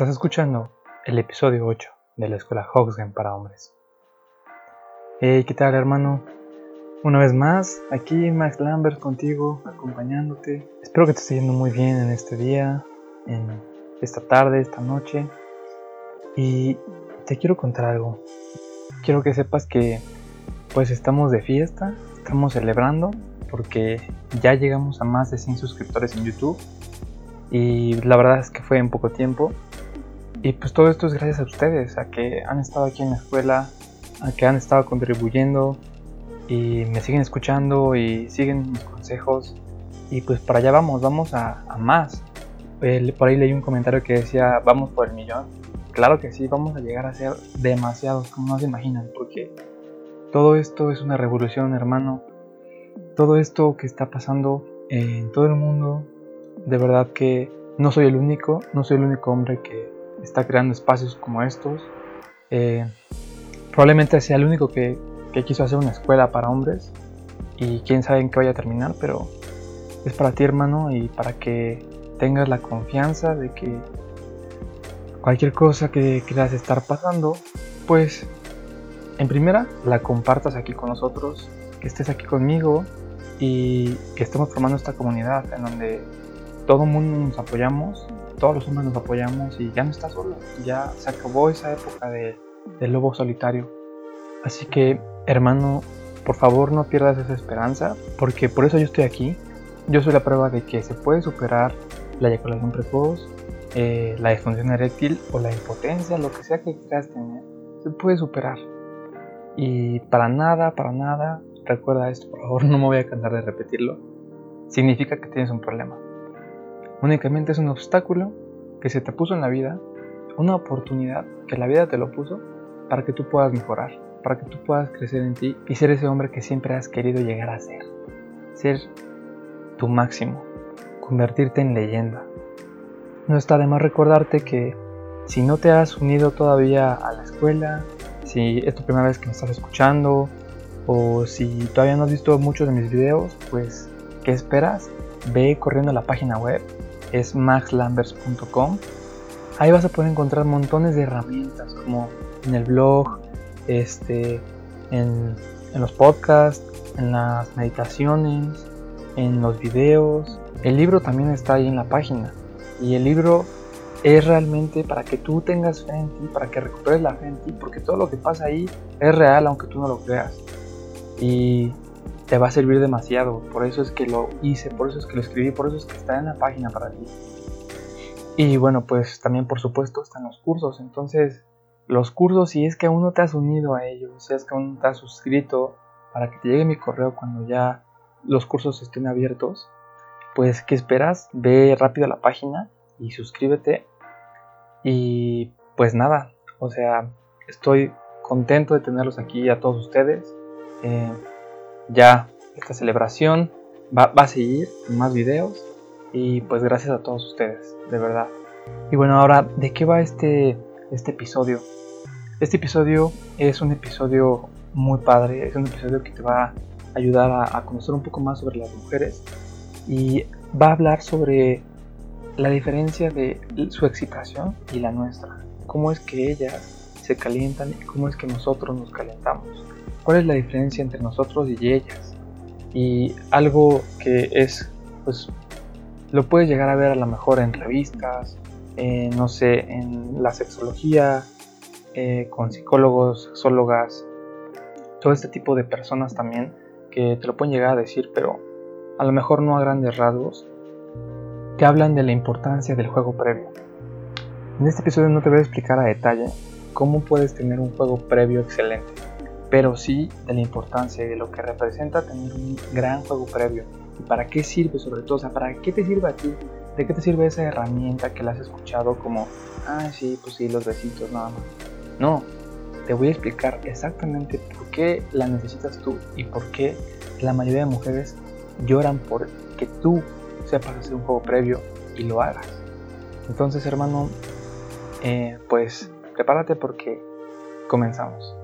Estás escuchando el episodio 8 de la escuela Hoxgen para hombres. Hey, ¿qué tal hermano? Una vez más, aquí Max Lambert contigo, acompañándote. Espero que te esté yendo muy bien en este día, en esta tarde, esta noche. Y te quiero contar algo. Quiero que sepas que pues estamos de fiesta, estamos celebrando porque ya llegamos a más de 100 suscriptores en YouTube. Y la verdad es que fue en poco tiempo y pues todo esto es gracias a ustedes, a que han estado aquí en la escuela, a que han estado contribuyendo y me siguen escuchando y siguen mis consejos. Y pues para allá vamos, vamos a, más. por ahí leí un comentario que decía, vamos por el millón. Claro que sí, vamos a llegar a ser demasiados, como no se imaginan, porque todo esto es una revolución, hermano. Todo esto que está pasando en todo el mundo, de verdad que no soy el único, no soy el único hombre que está creando espacios como estos. Eh, probablemente sea el único que, quiso hacer una escuela para hombres y quién sabe en qué vaya a terminar, pero es para ti hermano y para que tengas la confianza de que cualquier cosa que quieras estar pasando, pues en primera la compartas aquí con nosotros, que estés aquí conmigo y que estemos formando esta comunidad en donde todo el mundo nos apoyamos todos los hombres nos apoyamos y ya no está solo, ya se acabó esa época de, lobo solitario. Así que, hermano, por favor no pierdas esa esperanza, porque por eso yo estoy aquí. Yo soy la prueba de que se puede superar la eyaculación precoz, eh, la disfunción eréctil o la impotencia, lo que sea que quieras tener, se puede superar. Y para nada, para nada, recuerda esto, por favor, no me voy a cansar de repetirlo, significa que tienes un problema únicamente es un obstáculo que se te puso en la vida, una oportunidad que la vida te lo puso para que tú puedas mejorar, para que tú puedas crecer en ti y ser ese hombre que siempre has querido llegar a ser. Ser tu máximo, convertirte en leyenda. No está de más recordarte que si no te has unido todavía a la escuela, si es tu primera vez que me estás escuchando, o si todavía no has visto muchos de mis videos, pues, ¿qué esperas? Ve corriendo a la página web es maxlambers.com. Ahí vas a poder encontrar montones de herramientas como en el blog, este, en, en los podcasts, en las meditaciones, en los videos. El libro también está ahí en la página. Y el libro es realmente para que tú tengas fe en ti, para que recuperes la fe en ti, porque todo lo que pasa ahí es real aunque tú no lo creas. Y te va a servir demasiado. Por eso es que lo hice, por eso es que lo escribí, por eso es que está en la página para ti. Y bueno, pues también por supuesto están los cursos. Entonces, los cursos, si es que aún no te has unido a ellos, si es que aún no te has suscrito para que te llegue mi correo cuando ya los cursos estén abiertos, pues ¿qué esperas? Ve rápido a la página y suscríbete. Y pues nada, o sea, estoy contento de tenerlos aquí a todos ustedes. Eh, ya esta celebración va, a seguir con más videos y pues gracias a todos ustedes, de verdad. Y bueno, ahora, ¿de qué va este, este episodio? Este episodio es un episodio muy padre, es un episodio que te va a ayudar a conocer un poco más sobre las mujeres y va a hablar sobre la diferencia de su excitación y la nuestra. Cómo es que ellas se calientan y cómo es que nosotros nos calentamos cuál es la diferencia entre nosotros y ellas. Y algo que es, pues, lo puedes llegar a ver a lo mejor en revistas, no sé, en la sexología, eh, con psicólogos, sexólogas, todo este tipo de personas también que te lo pueden llegar a decir, pero a lo mejor no a grandes rasgos, te hablan de la importancia del juego previo. En este episodio no te voy a explicar a detalle cómo puedes tener un juego previo excelente pero sí de la importancia de lo que representa tener un gran juego previo y para qué sirve sobre todo, o sea, para qué te sirve a ti, de qué te sirve esa herramienta que la has escuchado como, ah, sí, pues sí, los besitos nada más. No, te voy a explicar exactamente por qué la necesitas tú y por qué la mayoría de mujeres lloran por que tú sepas hacer un juego previo y lo hagas. Entonces, hermano, eh, pues prepárate porque comenzamos.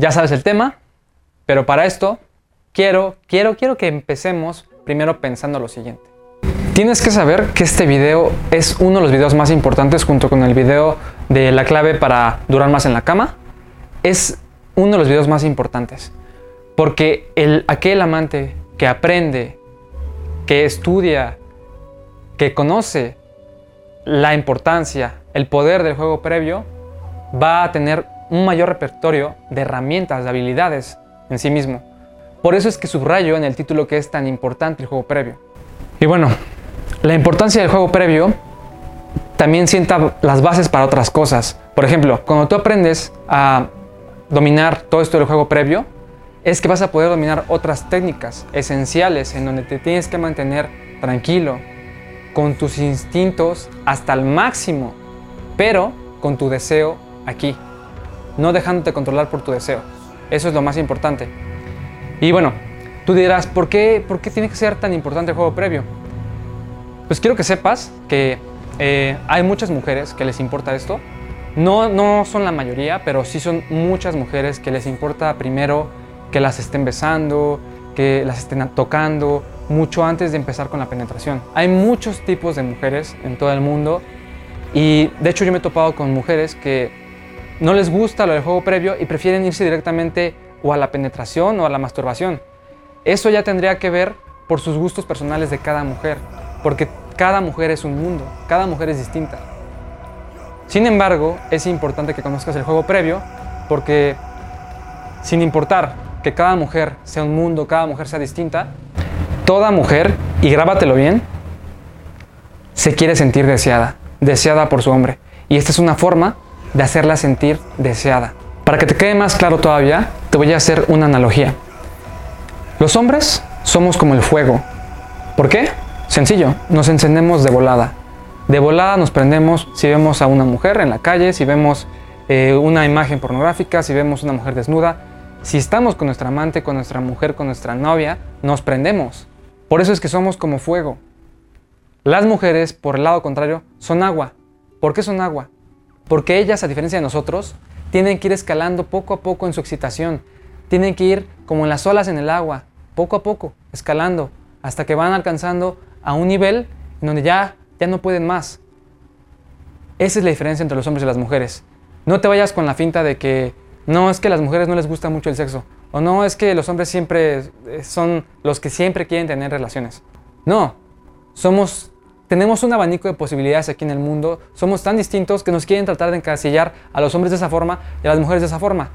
Ya sabes el tema, pero para esto quiero, quiero, quiero que empecemos primero pensando lo siguiente. Tienes que saber que este video es uno de los videos más importantes junto con el video de la clave para durar más en la cama. Es uno de los videos más importantes. Porque el, aquel amante que aprende, que estudia, que conoce la importancia, el poder del juego previo, va a tener un mayor repertorio de herramientas, de habilidades en sí mismo. Por eso es que subrayo en el título que es tan importante el juego previo. Y bueno, la importancia del juego previo también sienta las bases para otras cosas. Por ejemplo, cuando tú aprendes a dominar todo esto del juego previo, es que vas a poder dominar otras técnicas esenciales en donde te tienes que mantener tranquilo, con tus instintos hasta el máximo, pero con tu deseo aquí, no dejándote controlar por tu deseo. Eso es lo más importante. Y bueno, tú dirás, ¿por qué, ¿por qué tiene que ser tan importante el juego previo? Pues quiero que sepas que eh, hay muchas mujeres que les importa esto. No, no son la mayoría, pero sí son muchas mujeres que les importa primero que las estén besando, que las estén tocando, mucho antes de empezar con la penetración. Hay muchos tipos de mujeres en todo el mundo y de hecho yo me he topado con mujeres que no les gusta lo del juego previo y prefieren irse directamente o a la penetración o a la masturbación. Eso ya tendría que ver por sus gustos personales de cada mujer, porque cada mujer es un mundo, cada mujer es distinta. Sin embargo, es importante que conozcas el juego previo, porque sin importar que cada mujer sea un mundo, cada mujer sea distinta, toda mujer, y grábatelo bien, se quiere sentir deseada, deseada por su hombre. Y esta es una forma de hacerla sentir deseada. Para que te quede más claro todavía, te voy a hacer una analogía. Los hombres somos como el fuego. ¿Por qué? Sencillo, nos encendemos de volada. De volada nos prendemos si vemos a una mujer en la calle, si vemos eh, una imagen pornográfica, si vemos una mujer desnuda. Si estamos con nuestra amante, con nuestra mujer, con nuestra novia, nos prendemos. Por eso es que somos como fuego. Las mujeres, por el lado contrario, son agua. ¿Por qué son agua? Porque ellas, a diferencia de nosotros, tienen que ir escalando poco a poco en su excitación. Tienen que ir como en las olas en el agua, poco a poco, escalando, hasta que van alcanzando a un nivel en donde ya, ya no pueden más. Esa es la diferencia entre los hombres y las mujeres. No te vayas con la finta de que no es que a las mujeres no les gusta mucho el sexo, o no es que los hombres siempre eh, son los que siempre quieren tener relaciones. No, somos tenemos un abanico de posibilidades aquí en el mundo, somos tan distintos que nos quieren tratar de encasillar a los hombres de esa forma y a las mujeres de esa forma.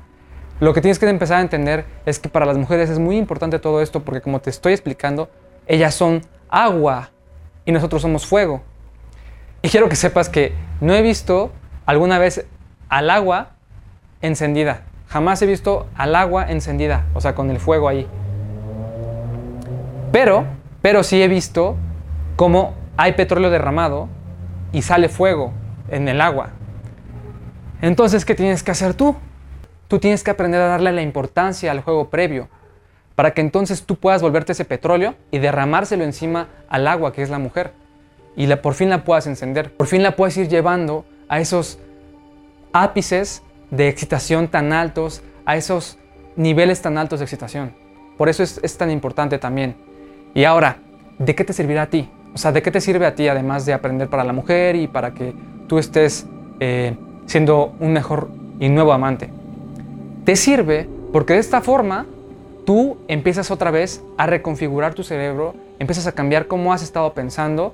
Lo que tienes que empezar a entender es que para las mujeres es muy importante todo esto porque como te estoy explicando, ellas son agua y nosotros somos fuego. Y quiero que sepas que no he visto alguna vez al agua encendida. Jamás he visto al agua encendida, o sea, con el fuego ahí. Pero, pero sí he visto cómo hay petróleo derramado y sale fuego en el agua. Entonces, ¿qué tienes que hacer tú? Tú tienes que aprender a darle la importancia al juego previo, para que entonces tú puedas volverte ese petróleo y derramárselo encima al agua que es la mujer. Y por fin la puedas encender, por fin la puedes ir llevando a esos ápices de excitación tan altos, a esos niveles tan altos de excitación. Por eso es, es tan importante también. Y ahora, ¿de qué te servirá a ti? O sea, ¿de qué te sirve a ti además de aprender para la mujer y para que tú estés eh, siendo un mejor y nuevo amante? Te sirve porque de esta forma tú empiezas otra vez a reconfigurar tu cerebro, empiezas a cambiar cómo has estado pensando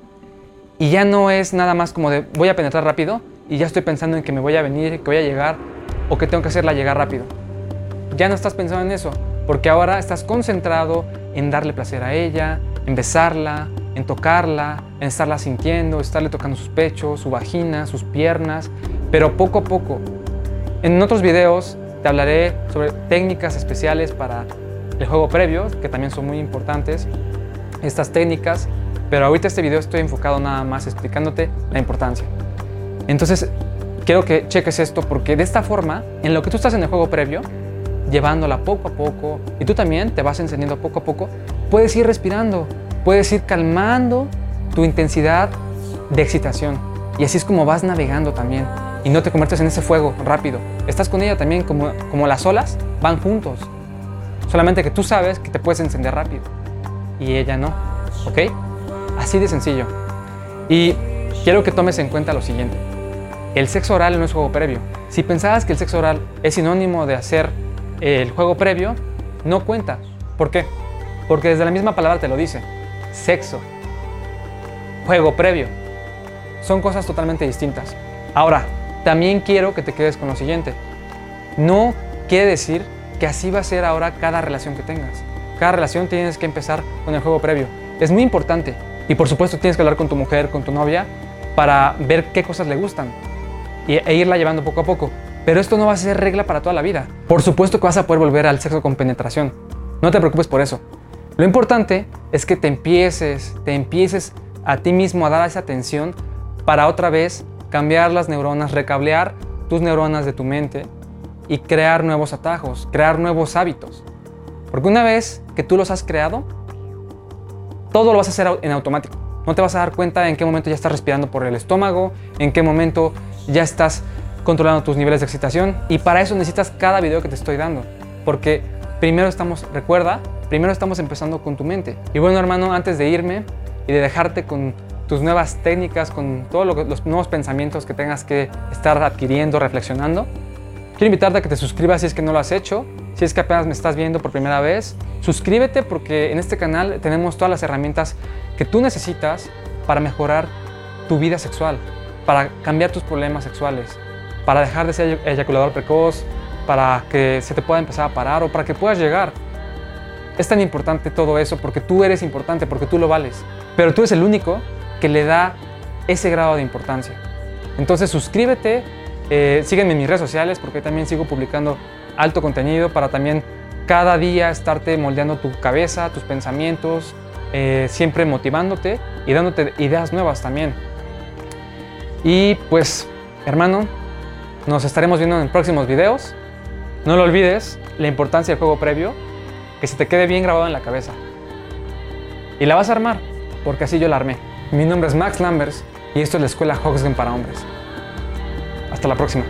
y ya no es nada más como de voy a penetrar rápido y ya estoy pensando en que me voy a venir, que voy a llegar o que tengo que hacerla llegar rápido. Ya no estás pensando en eso, porque ahora estás concentrado en darle placer a ella, en besarla, en tocarla, en estarla sintiendo, estarle tocando sus pechos, su vagina, sus piernas, pero poco a poco. En otros videos te hablaré sobre técnicas especiales para el juego previo, que también son muy importantes, estas técnicas, pero ahorita este video estoy enfocado nada más explicándote la importancia. Entonces, quiero que cheques esto porque de esta forma, en lo que tú estás en el juego previo, llevándola poco a poco, y tú también te vas encendiendo poco a poco, puedes ir respirando, puedes ir calmando tu intensidad de excitación. Y así es como vas navegando también. Y no te conviertes en ese fuego rápido. Estás con ella también como, como las olas van juntos. Solamente que tú sabes que te puedes encender rápido y ella no. ¿Ok? Así de sencillo. Y quiero que tomes en cuenta lo siguiente. El sexo oral no es juego previo. Si pensabas que el sexo oral es sinónimo de hacer el juego previo, no cuenta. ¿Por qué? Porque desde la misma palabra te lo dice. Sexo. Juego previo. Son cosas totalmente distintas. Ahora, también quiero que te quedes con lo siguiente. No quiere decir que así va a ser ahora cada relación que tengas. Cada relación tienes que empezar con el juego previo. Es muy importante. Y por supuesto tienes que hablar con tu mujer, con tu novia, para ver qué cosas le gustan e irla llevando poco a poco. Pero esto no va a ser regla para toda la vida. Por supuesto que vas a poder volver al sexo con penetración. No te preocupes por eso. Lo importante es que te empieces, te empieces a ti mismo a dar esa atención para otra vez cambiar las neuronas, recablear tus neuronas de tu mente y crear nuevos atajos, crear nuevos hábitos. Porque una vez que tú los has creado, todo lo vas a hacer en automático. No te vas a dar cuenta en qué momento ya estás respirando por el estómago, en qué momento ya estás controlando tus niveles de excitación y para eso necesitas cada video que te estoy dando, porque primero estamos, recuerda, primero estamos empezando con tu mente. Y bueno, hermano, antes de irme y de dejarte con tus nuevas técnicas, con todos los nuevos pensamientos que tengas que estar adquiriendo, reflexionando, quiero invitarte a que te suscribas si es que no lo has hecho, si es que apenas me estás viendo por primera vez, suscríbete porque en este canal tenemos todas las herramientas que tú necesitas para mejorar tu vida sexual, para cambiar tus problemas sexuales, para dejar de ser eyaculador precoz, para que se te pueda empezar a parar o para que puedas llegar. Es tan importante todo eso porque tú eres importante, porque tú lo vales. Pero tú eres el único que le da ese grado de importancia. Entonces suscríbete, eh, sígueme en mis redes sociales porque también sigo publicando alto contenido para también cada día estarte moldeando tu cabeza, tus pensamientos, eh, siempre motivándote y dándote ideas nuevas también. Y pues, hermano, nos estaremos viendo en próximos videos. No lo olvides, la importancia del juego previo, que se te quede bien grabado en la cabeza. Y la vas a armar, porque así yo la armé. Mi nombre es Max Lambers y esto es la Escuela Hoxgen para Hombres. Hasta la próxima.